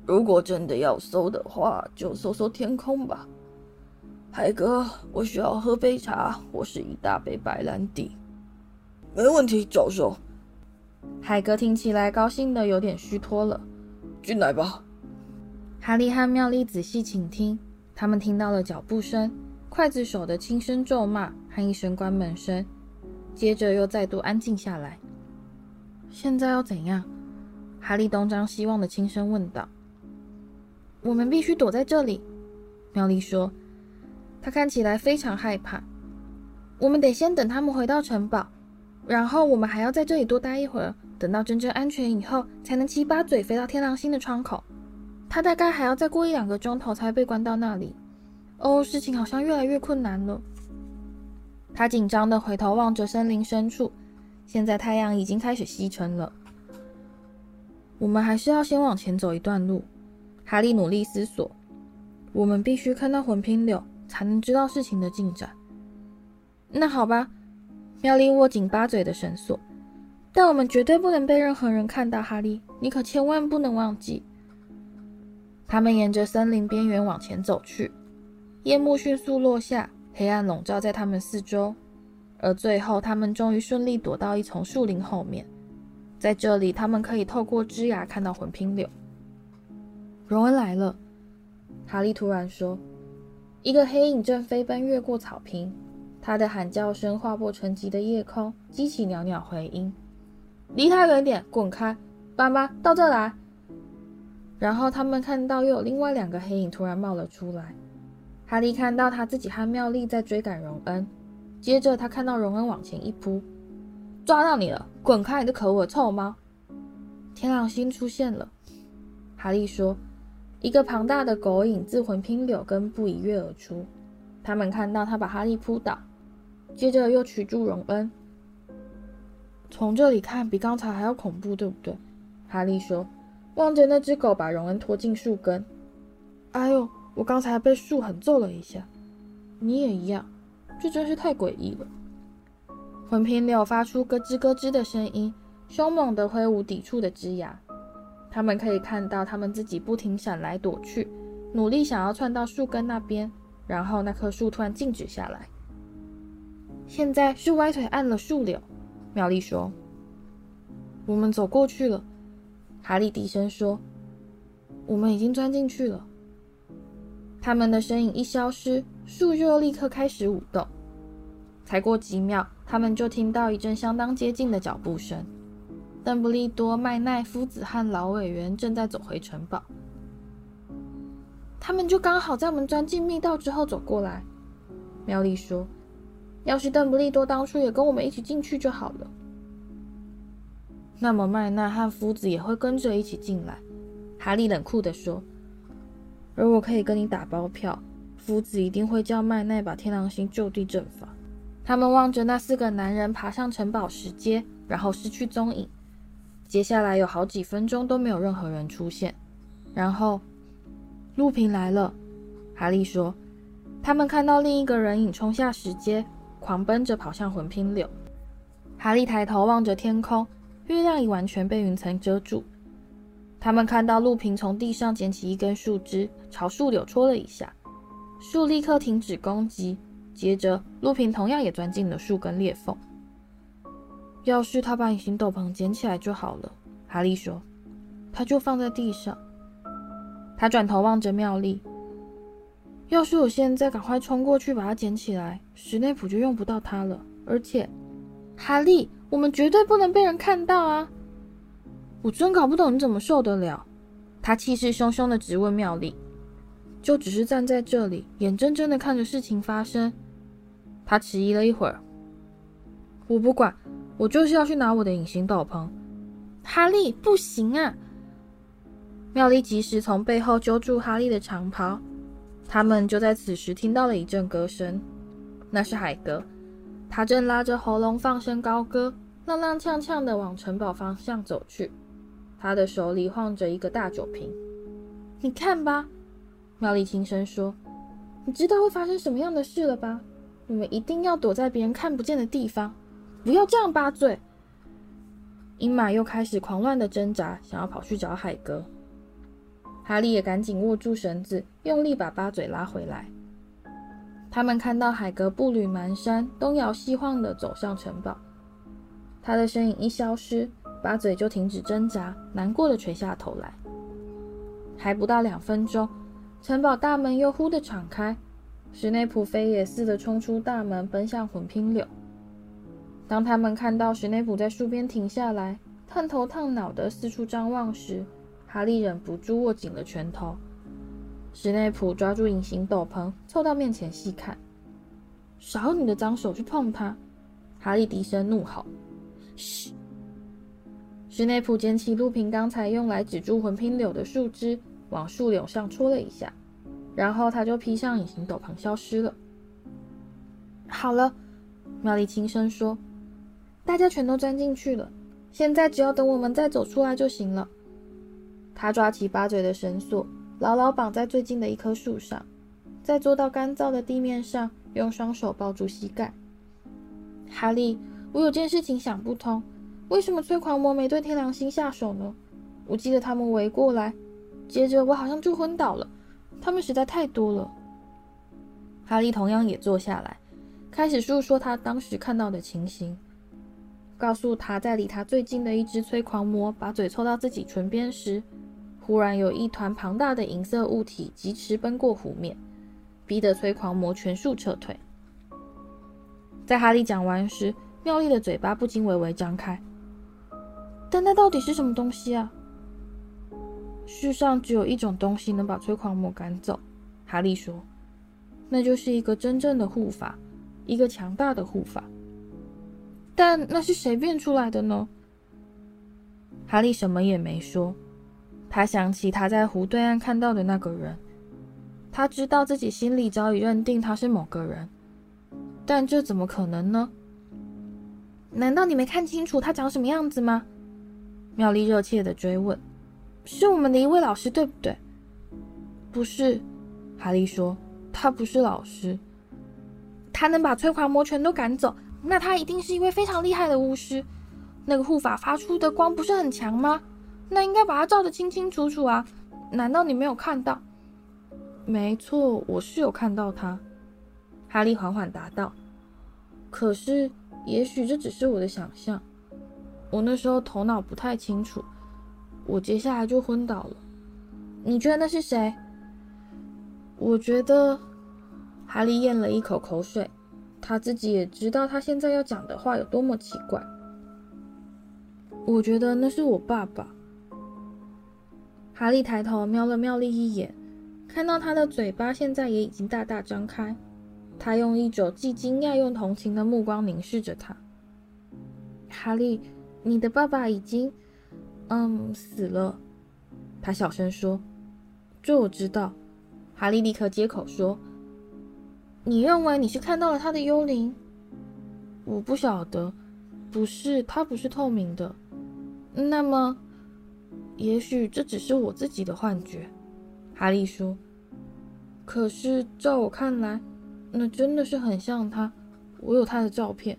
[SPEAKER 2] 如果真的要搜的话，就搜搜天空吧。海哥，我需要喝杯茶，或是一大杯白兰地。没问题，教授。
[SPEAKER 1] 海格听起来高兴的有点虚脱了。
[SPEAKER 2] 进来吧。
[SPEAKER 1] 哈利和妙丽仔细倾听，他们听到了脚步声、刽子手的轻声咒骂和一声关门声，接着又再度安静下来。现在要怎样？哈利东张西望的轻声问道。“我们必须躲在这里。”妙丽说，“她看起来非常害怕。我们得先等他们回到城堡。”然后我们还要在这里多待一会儿，等到真正安全以后，才能七八嘴飞到天狼星的窗口。他大概还要再过一两个钟头才被关到那里。哦，事情好像越来越困难了。他紧张地回头望着森林深处，现在太阳已经开始西沉了。我们还是要先往前走一段路。哈利努力思索，我们必须看到魂拼柳，才能知道事情的进展。那好吧。妙丽握紧八嘴的绳索，但我们绝对不能被任何人看到。哈利，你可千万不能忘记。他们沿着森林边缘往前走去，夜幕迅速落下，黑暗笼罩在他们四周，而最后，他们终于顺利躲到一丛树林后面。在这里，他们可以透过枝桠看到魂拼柳。荣恩来了，哈利突然说，一个黑影正飞奔越过草坪。他的喊叫声划破沉寂的夜空，激起袅袅回音。离他远点，滚开！爸妈，到这来！然后他们看到又有另外两个黑影突然冒了出来。哈利看到他自己和妙丽在追赶荣恩，接着他看到荣恩往前一扑，抓到你了！滚开，你的可恶的臭猫！天狼星出现了，哈利说，一个庞大的狗影自魂拼柳根部一跃而出。他们看到他把哈利扑倒。接着又取住荣恩。从这里看，比刚才还要恐怖，对不对？哈利说，望着那只狗把荣恩拖进树根。哎呦，我刚才被树狠揍了一下。你也一样，这真是太诡异了。魂拼柳发出咯吱咯吱的声音，凶猛地挥舞抵触的枝桠。他们可以看到，他们自己不停闪来躲去，努力想要窜到树根那边，然后那棵树突然静止下来。现在是歪腿按了树柳，妙丽说：“我们走过去了。”哈利低声说：“我们已经钻进去了。”他们的身影一消失，树就立刻开始舞动。才过几秒，他们就听到一阵相当接近的脚步声。邓布利多、麦奈夫子和老委员正在走回城堡。他们就刚好在我们钻进密道之后走过来，妙丽说。要是邓布利多当初也跟我们一起进去就好了。那么麦奈和夫子也会跟着一起进来。”哈利冷酷地说。“而我可以跟你打包票，夫子一定会叫麦奈把天狼星就地正法。”他们望着那四个男人爬上城堡石阶，然后失去踪影。接下来有好几分钟都没有任何人出现。然后，陆平来了。哈利说：“他们看到另一个人影冲下石阶，狂奔着跑向魂拼柳。”哈利抬头望着天空，月亮已完全被云层遮住。他们看到陆平从地上捡起一根树枝，朝树柳戳了一下，树立刻停止攻击。接着，陆平同样也钻进了树根裂缝。要是他把隐形斗篷捡起来就好了，哈利说。他就放在地上。他转头望着妙丽。要是我现在赶快冲过去把它捡起来，史内普就用不到它了。而且，哈利，我们绝对不能被人看到啊！我真搞不懂你怎么受得了。他气势汹汹地质问妙丽。就只是站在这里，眼睁睁地看着事情发生。他迟疑了一会儿。我不管，我就是要去拿我的隐形斗篷。哈利，不行啊！妙丽及时从背后揪住哈利的长袍。他们就在此时听到了一阵歌声，那是海格，他正拉着喉咙放声高歌，踉踉跄跄地往城堡方向走去。他的手里晃着一个大酒瓶。你看吧，妙丽轻声说：“你知道会发生什么样的事了吧？你们一定要躲在别人看不见的地方，不要这样巴嘴。”鹰马又开始狂乱的挣扎，想要跑去找海格。哈利也赶紧握住绳子，用力把八嘴拉回来。他们看到海格步履蹒跚，东摇西晃地走向城堡。他的身影一消失，八嘴就停止挣扎，难过地垂下头来。还不到两分钟，城堡大门又忽地敞开，史内普飞也似的冲出大门，奔向混拼柳。当他们看到史内普在树边停下来，探头探脑的四处张望时，哈利忍不住握紧了拳头。史内普抓住隐形斗篷，凑到面前细看。少用你的脏手去碰它！哈利低声怒吼。嘘！史内普捡起路平刚才用来止住魂拼柳的树枝，往树柳上戳了一下，然后他就披上隐形斗篷消失了。好了，妙丽轻声说：“大家全都钻进去了，现在只要等我们再走出来就行了。”他抓起八嘴的绳索，牢牢绑在最近的一棵树上，再坐到干燥的地面上，用双手抱住膝盖。哈利，我有件事情想不通，为什么催狂魔没对天狼星下手呢？我记得他们围过来，接着我好像就昏倒了，他们实在太多了。哈利同样也坐下来，开始诉说他当时看到的情形，告诉他在离他最近的一只催狂魔把嘴凑到自己唇边时。忽然有一团庞大的银色物体疾驰奔过湖面，逼得催狂魔全数撤退。在哈利讲完时，妙丽的嘴巴不禁微微张开。但那到底是什么东西啊？世上只有一种东西能把催狂魔赶走，哈利说，那就是一个真正的护法，一个强大的护法。但那是谁变出来的呢？哈利什么也没说。他想起他在湖对岸看到的那个人，他知道自己心里早已认定他是某个人，但这怎么可能呢？难道你没看清楚他长什么样子吗？妙丽热切地追问。是我们的一位老师，对不对？不是，哈利说，他不是老师。他能把催狂魔全都赶走，那他一定是一位非常厉害的巫师。那个护法发出的光不是很强吗？那应该把他照得清清楚楚啊！难道你没有看到？没错，我是有看到他。哈利缓缓答道。可是，也许这只是我的想象。我那时候头脑不太清楚，我接下来就昏倒了。你觉得那是谁？我觉得，哈利咽了一口口水，他自己也知道他现在要讲的话有多么奇怪。我觉得那是我爸爸。哈利抬头瞄了妙丽一眼，看到她的嘴巴现在也已经大大张开。他用一种既惊讶又同情的目光凝视着她。哈利，你的爸爸已经，嗯，死了。”他小声说：“这我知道。”哈利立刻接口说：“你认为你是看到了他的幽灵？我不晓得，不是，他不是透明的。那么，也许这只是我自己的幻觉。”哈利说：“可是照我看来，那真的是很像他。我有他的照片。”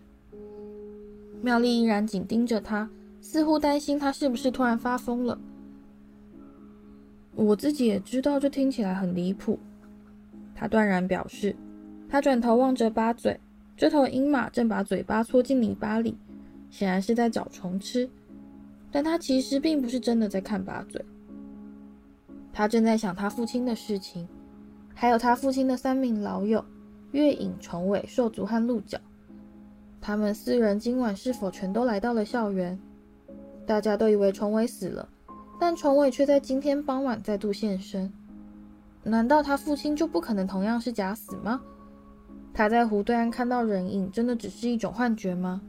[SPEAKER 1] 妙丽依然紧盯着他，似乎担心他是不是突然发疯了。我自己也知道，这听起来很离谱。他断然表示。他转头望着八嘴，这头鹰马正把嘴巴戳进泥巴里，显然是在找虫吃。但他其实并不是真的在看八嘴，他正在想他父亲的事情，还有他父亲的三名老友——月影、虫尾、兽族和鹿角。他们四人今晚是否全都来到了校园？大家都以为虫尾死了。但虫尾却在今天傍晚再度现身，难道他父亲就不可能同样是假死吗？他在湖对岸看到人影，真的只是一种幻觉吗？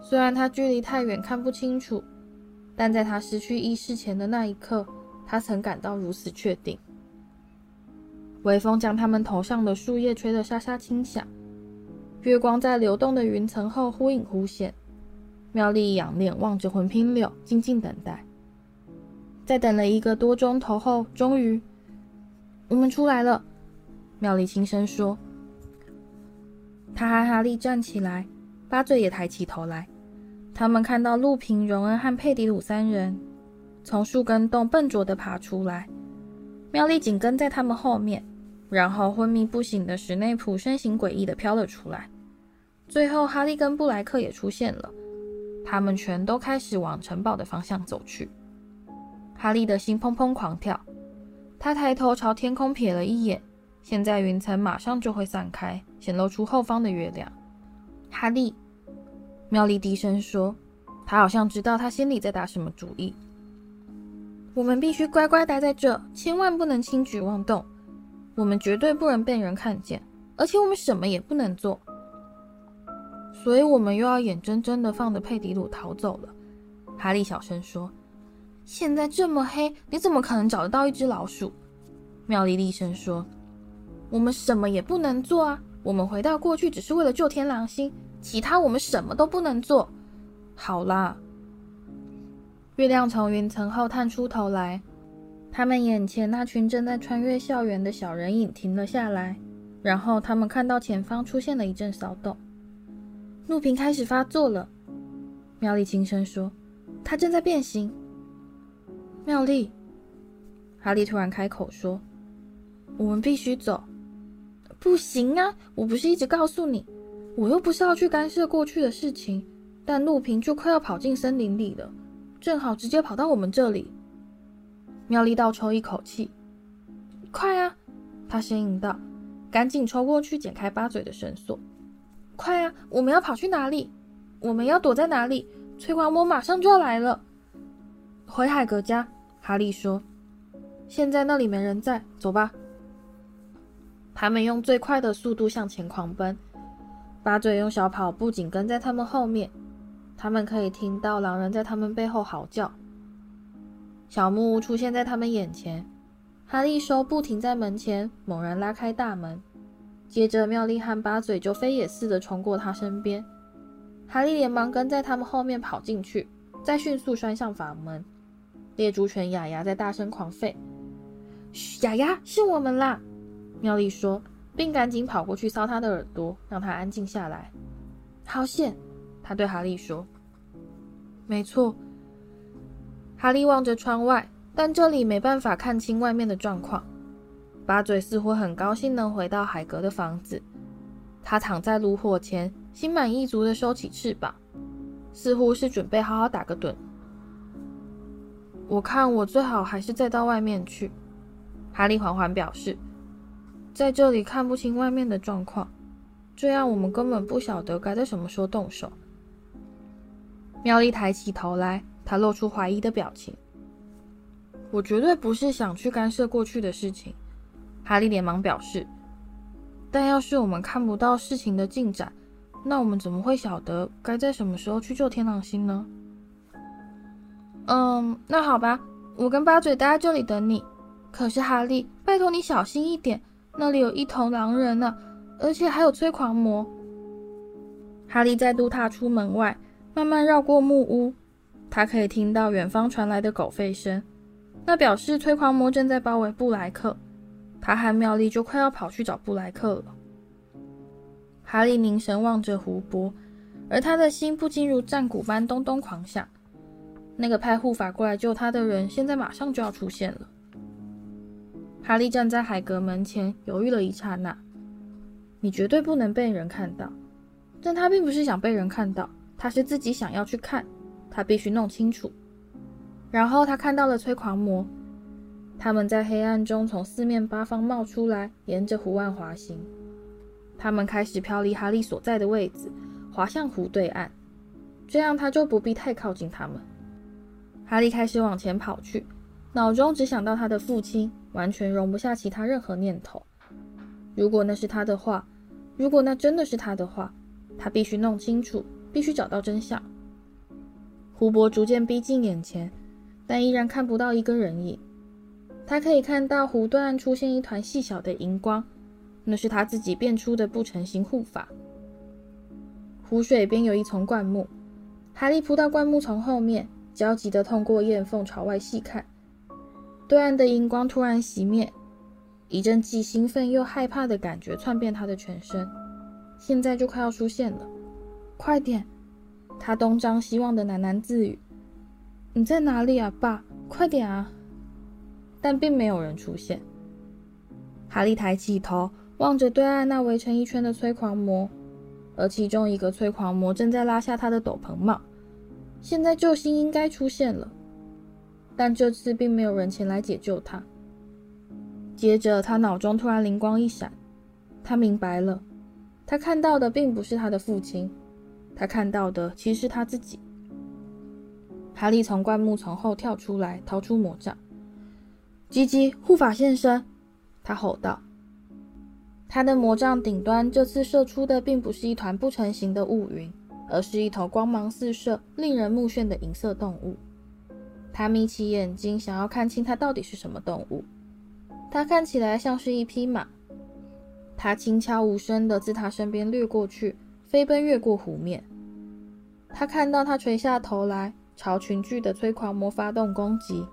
[SPEAKER 1] 虽然他距离太远看不清楚，但在他失去意识前的那一刻，他曾感到如此确定。微风将他们头上的树叶吹得沙沙轻响，月光在流动的云层后忽隐忽现。妙丽仰脸望着魂拼柳，静静等待。在等了一个多钟头后，终于，我们出来了。妙丽轻声说。他和哈利站起来，八嘴也抬起头来。他们看到路平、荣恩和佩迪鲁三人从树根洞笨拙地爬出来，妙丽紧跟在他们后面。然后昏迷不醒的史内普身形诡异地飘了出来。最后，哈利跟布莱克也出现了。他们全都开始往城堡的方向走去。哈利的心砰砰狂跳，他抬头朝天空瞥了一眼，现在云层马上就会散开，显露出后方的月亮。哈利，妙丽低声说，他好像知道他心里在打什么主意。我们必须乖乖待在这，千万不能轻举妄动。我们绝对不能被人看见，而且我们什么也不能做。所以，我们又要眼睁睁地放着佩迪鲁逃走了。哈利小声说。现在这么黑，你怎么可能找得到一只老鼠？妙丽厉声说：“我们什么也不能做啊！我们回到过去只是为了救天狼星，其他我们什么都不能做。”好啦，月亮从云层后探出头来，他们眼前那群正在穿越校园的小人影停了下来，然后他们看到前方出现了一阵骚动。怒平开始发作了，妙丽轻声说：“他正在变形。”妙丽，哈利突然开口说：“我们必须走。”“不行啊！我不是一直告诉你，我又不是要去干涉过去的事情。但陆平就快要跑进森林里了，正好直接跑到我们这里。”妙丽倒抽一口气：“快啊！”他呻吟道，赶紧抽过去解开八嘴的绳索。“快啊！我们要跑去哪里？我们要躲在哪里？催狂魔马上就要来了。”回海格家。哈利说：“现在那里没人在，走吧。”他们用最快的速度向前狂奔，八嘴用小跑步紧跟在他们后面。他们可以听到狼人在他们背后嚎叫。小木屋出现在他们眼前，哈利手不停在门前，猛然拉开大门。接着，妙丽和八嘴就飞也似的冲过他身边。哈利连忙跟在他们后面跑进去，再迅速拴上房门。猎猪犬雅雅在大声狂吠。嘘，雅雅，是我们啦！妙丽说，并赶紧跑过去搔他的耳朵，让他安静下来。好险！他对哈利说。没错。哈利望着窗外，但这里没办法看清外面的状况。八嘴似乎很高兴能回到海格的房子。他躺在炉火前，心满意足地收起翅膀，似乎是准备好好打个盹。我看我最好还是再到外面去，哈利缓缓表示，在这里看不清外面的状况，这样我们根本不晓得该在什么时候动手。妙丽抬起头来，她露出怀疑的表情。我绝对不是想去干涉过去的事情，哈利连忙表示。但要是我们看不到事情的进展，那我们怎么会晓得该在什么时候去救天狼星呢？嗯，那好吧，我跟八嘴待在这里等你。可是哈利，拜托你小心一点，那里有一头狼人呢，而且还有催狂魔。哈利再度踏出门外，慢慢绕过木屋，他可以听到远方传来的狗吠声，那表示催狂魔正在包围布莱克。他和妙丽就快要跑去找布莱克了。哈利凝神望着湖泊，而他的心不禁如战鼓般咚咚狂响。那个派护法过来救他的人，现在马上就要出现了。哈利站在海格门前，犹豫了一刹那。你绝对不能被人看到，但他并不是想被人看到，他是自己想要去看，他必须弄清楚。然后他看到了催狂魔，他们在黑暗中从四面八方冒出来，沿着湖岸滑行。他们开始飘离哈利所在的位置，滑向湖对岸，这样他就不必太靠近他们。哈利开始往前跑去，脑中只想到他的父亲，完全容不下其他任何念头。如果那是他的话，如果那真的是他的话，他必须弄清楚，必须找到真相。湖泊逐渐逼近眼前，但依然看不到一个人影。他可以看到湖段出现一团细小的荧光，那是他自己变出的不成形护法。湖水边有一丛灌木，哈利扑到灌木丛后面。焦急地通过堰缝朝外细看，对岸的荧光突然熄灭，一阵既兴奋又害怕的感觉窜遍他的全身。现在就快要出现了，快点！他东张西望的喃喃自语：“你在哪里啊，爸？快点啊！”但并没有人出现。哈利抬起头，望着对岸那围成一圈的催狂魔，而其中一个催狂魔正在拉下他的斗篷帽。现在救星应该出现了，但这次并没有人前来解救他。接着，他脑中突然灵光一闪，他明白了，他看到的并不是他的父亲，他看到的其实是他自己。哈利从灌木丛后跳出来，掏出魔杖。吉吉，护法现身！他吼道。他的魔杖顶端这次射出的并不是一团不成形的雾云。而是一头光芒四射、令人目眩的银色动物。他眯起眼睛，想要看清它到底是什么动物。它看起来像是一匹马。它轻悄无声地自他身边掠过去，飞奔越过湖面。他看到它垂下头来，朝群聚的催狂魔发动攻击。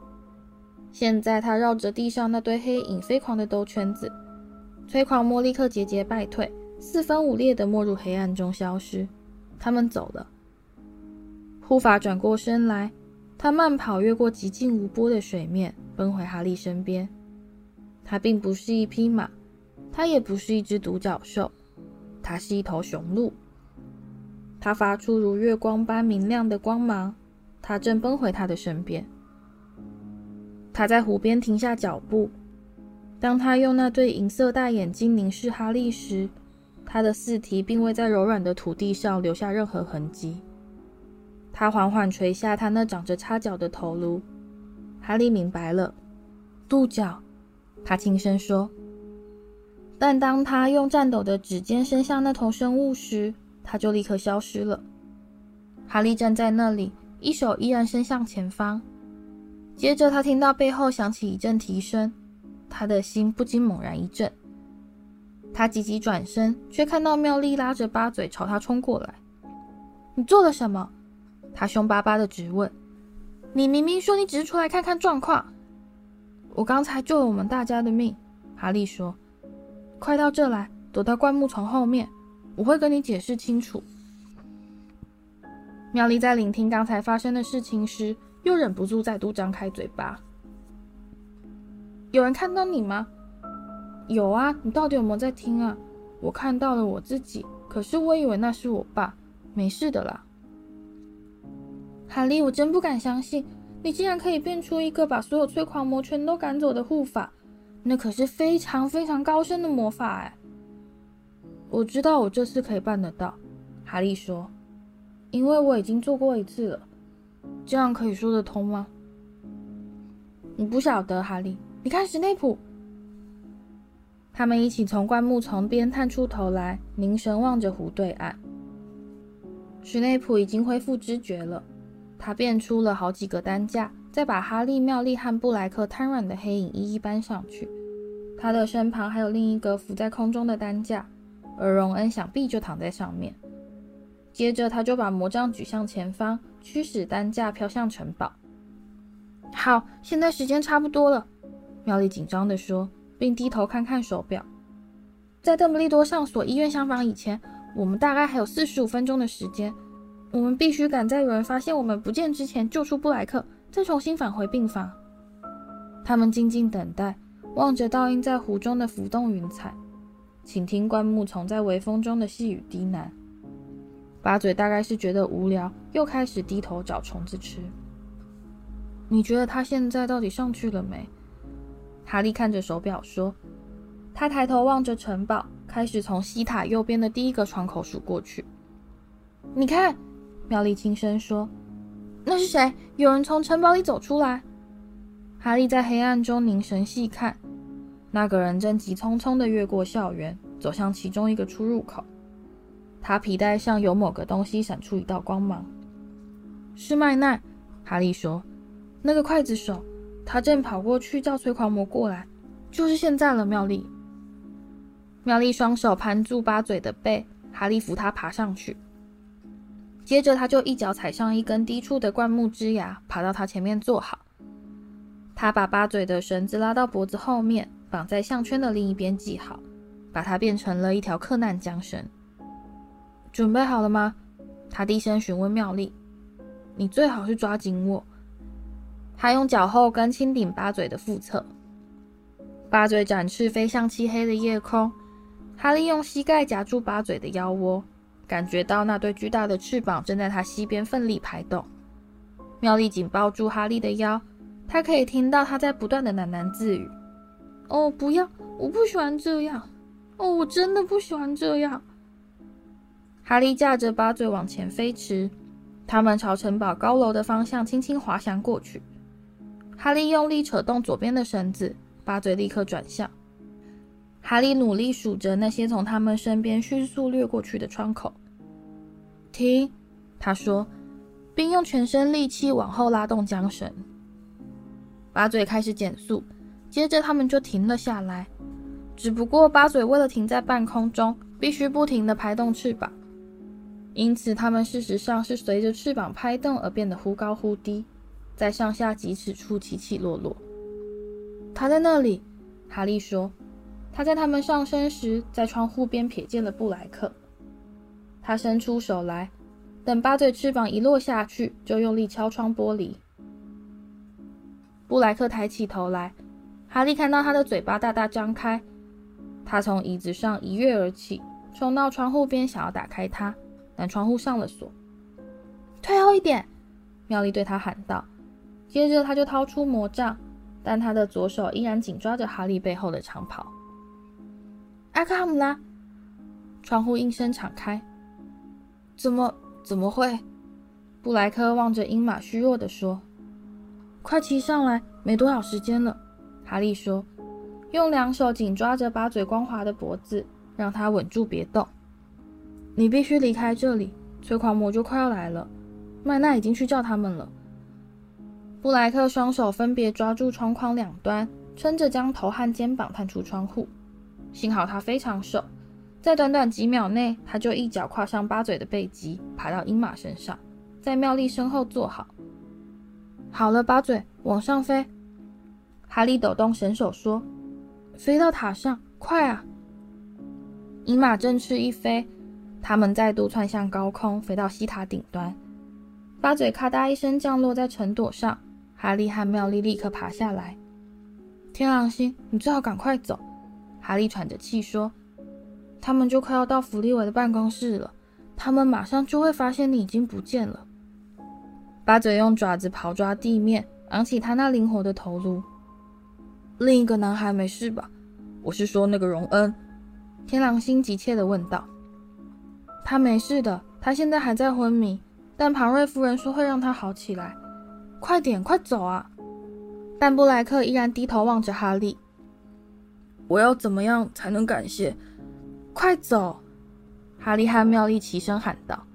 [SPEAKER 1] 现在，它绕着地上那堆黑影飞狂地兜圈子。催狂魔立刻节节败退，四分五裂地没入黑暗中消失。他们走了。护法转过身来，他慢跑越过寂静无波的水面，奔回哈利身边。他并不是一匹马，他也不是一只独角兽，他是一头雄鹿。他发出如月光般明亮的光芒，他正奔回他的身边。他在湖边停下脚步，当他用那对银色大眼睛凝视哈利时，他的四蹄并未在柔软的土地上留下任何痕迹。他缓缓垂下他那长着插角的头颅。哈利明白了，鹿角。他轻声说。但当他用颤抖的指尖伸向那头生物时，他就立刻消失了。哈利站在那里，一手依然伸向前方。接着，他听到背后响起一阵啼声，他的心不禁猛然一震。他急急转身，却看到妙丽拉着八嘴朝他冲过来。“你做了什么？”他凶巴巴的质问。“你明明说你只是出来看看状况。”“我刚才救了我们大家的命。”哈利说。“快到这来，躲到灌木丛后面，我会跟你解释清楚。”妙丽在聆听刚才发生的事情时，又忍不住再度张开嘴巴。“有人看到你吗？”有啊，你到底有没有在听啊？我看到了我自己，可是我以为那是我爸。没事的啦，哈利，我真不敢相信，你竟然可以变出一个把所有催狂魔全都赶走的护法，那可是非常非常高深的魔法哎。我知道我这次可以办得到，哈利说，因为我已经做过一次了。这样可以说得通吗？你不晓得，哈利，你看史内普。他们一起从灌木丛边探出头来，凝神望着湖对岸。史内普已经恢复知觉了，他变出了好几个担架，再把哈利、妙丽和布莱克瘫软的黑影一一搬上去。他的身旁还有另一个浮在空中的担架，而荣恩想必就躺在上面。接着，他就把魔杖举向前方，驱使担架飘向城堡。好，现在时间差不多了，妙丽紧张地说，并低头看看手表。在邓布利多上锁医院厢房以前，我们大概还有四十五分钟的时间。我们必须赶在有人发现我们不见之前救出布莱克，再重新返回病房。他们静静等待，望着倒映在湖中的浮动云彩，请听灌木丛在微风中的细语低喃。八嘴大概是觉得无聊，又开始低头找虫子吃。你觉得他现在到底上去了没？哈利看着手表说。他抬头望着城堡，开始从西塔右边的第一个窗口数过去。你看。妙丽轻声说：“那是谁？有人从城堡里走出来。”哈利在黑暗中凝神细看，那个人正急匆匆地越过校园，走向其中一个出入口。他皮带上有某个东西闪出一道光芒。是麦奈，哈利说：“那个刽子手，他正跑过去叫催狂魔过来，就是现在了。”妙丽，妙丽双手攀住八嘴的背，哈利扶他爬上去。接着，他就一脚踩上一根低处的灌木枝芽，爬到他前面坐好。他把八嘴的绳子拉到脖子后面，绑在项圈的另一边系好，把它变成了一条克难缰绳。准备好了吗？他低声询问妙丽。你最好是抓紧我。他用脚后跟轻顶八嘴的腹侧，八嘴展翅飞向漆黑的夜空。哈利用膝盖夹住八嘴的腰窝。感觉到那对巨大的翅膀正在他膝边奋力拍动。妙丽紧抱住哈利的腰，他可以听到他在不断的喃喃自语：“哦，不要！我不喜欢这样！哦，我真的不喜欢这样！”哈利驾着八嘴往前飞驰，他们朝城堡高楼的方向轻轻滑翔过去。哈利用力扯动左边的绳子，八嘴立刻转向。哈利努力数着那些从他们身边迅速掠过去的窗口。停，他说，并用全身力气往后拉动缰绳。八嘴开始减速，接着他们就停了下来。只不过八嘴为了停在半空中，必须不停地拍动翅膀，因此他们事实上是随着翅膀拍动而变得忽高忽低，在上下几尺处起起落落。他在那里，哈利说。他在他们上升时，在窗户边瞥见了布莱克。他伸出手来，等八嘴翅膀一落下去，就用力敲窗玻璃。布莱克抬起头来，哈利看到他的嘴巴大大张开。他从椅子上一跃而起，冲到窗户边，想要打开它，但窗户上了锁。退后一点，妙丽对他喊道。接着他就掏出魔杖，但他的左手依然紧抓着哈利背后的长袍。阿克哈姆拉，窗户应声敞开。怎么怎么会？布莱克望着鹰马虚弱地说：“快骑上来，没多少时间了。”哈利说，用两手紧抓着八嘴光滑的脖子，让他稳住别动。你必须离开这里，催狂魔就快要来了。麦娜已经去叫他们了。布莱克双手分别抓住窗框两端，撑着将头和肩膀探出窗户。幸好他非常瘦，在短短几秒内，他就一脚跨上八嘴的背脊，爬到鹰马身上，在妙丽身后坐好。好了，八嘴，往上飞。哈利抖动绳手说：“飞到塔上，快啊！”鹰马振翅一飞，他们再度窜向高空，飞到西塔顶端。八嘴咔嗒一声降落在尘朵上，哈利和妙丽立刻爬下来。天狼星，你最好赶快走。哈利喘着气说：“他们就快要到弗利维的办公室了，他们马上就会发现你已经不见了。”八嘴用爪子刨抓地面，昂起他那灵活的头颅。另一个男孩没事吧？我是说那个荣恩。天狼星急切地问道：“他没事的，他现在还在昏迷，但庞瑞夫人说会让他好起来。快点，快走啊！”但布莱克依然低头望着哈利。我要怎么样才能感谢？快走！哈利和妙丽齐声喊道。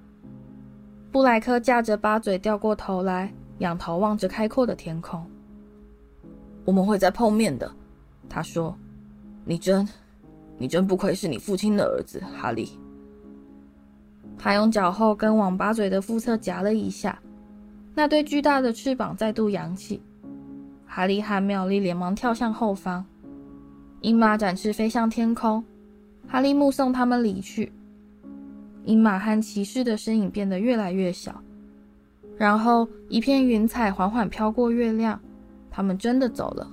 [SPEAKER 1] 布莱克架着八嘴掉过头来，仰头望着开阔的天空。
[SPEAKER 2] 我们会再碰面的，他说。你真，你真不愧是你父亲的儿子，哈利。
[SPEAKER 1] 他用脚后跟往八嘴的腹侧夹了一下，那对巨大的翅膀再度扬起。哈利和妙丽连忙跳向后方，鹰马展翅飞向天空。哈利目送他们离去，鹰马和骑士的身影变得越来越小，然后一片云彩缓缓飘过月亮，他们真的走了。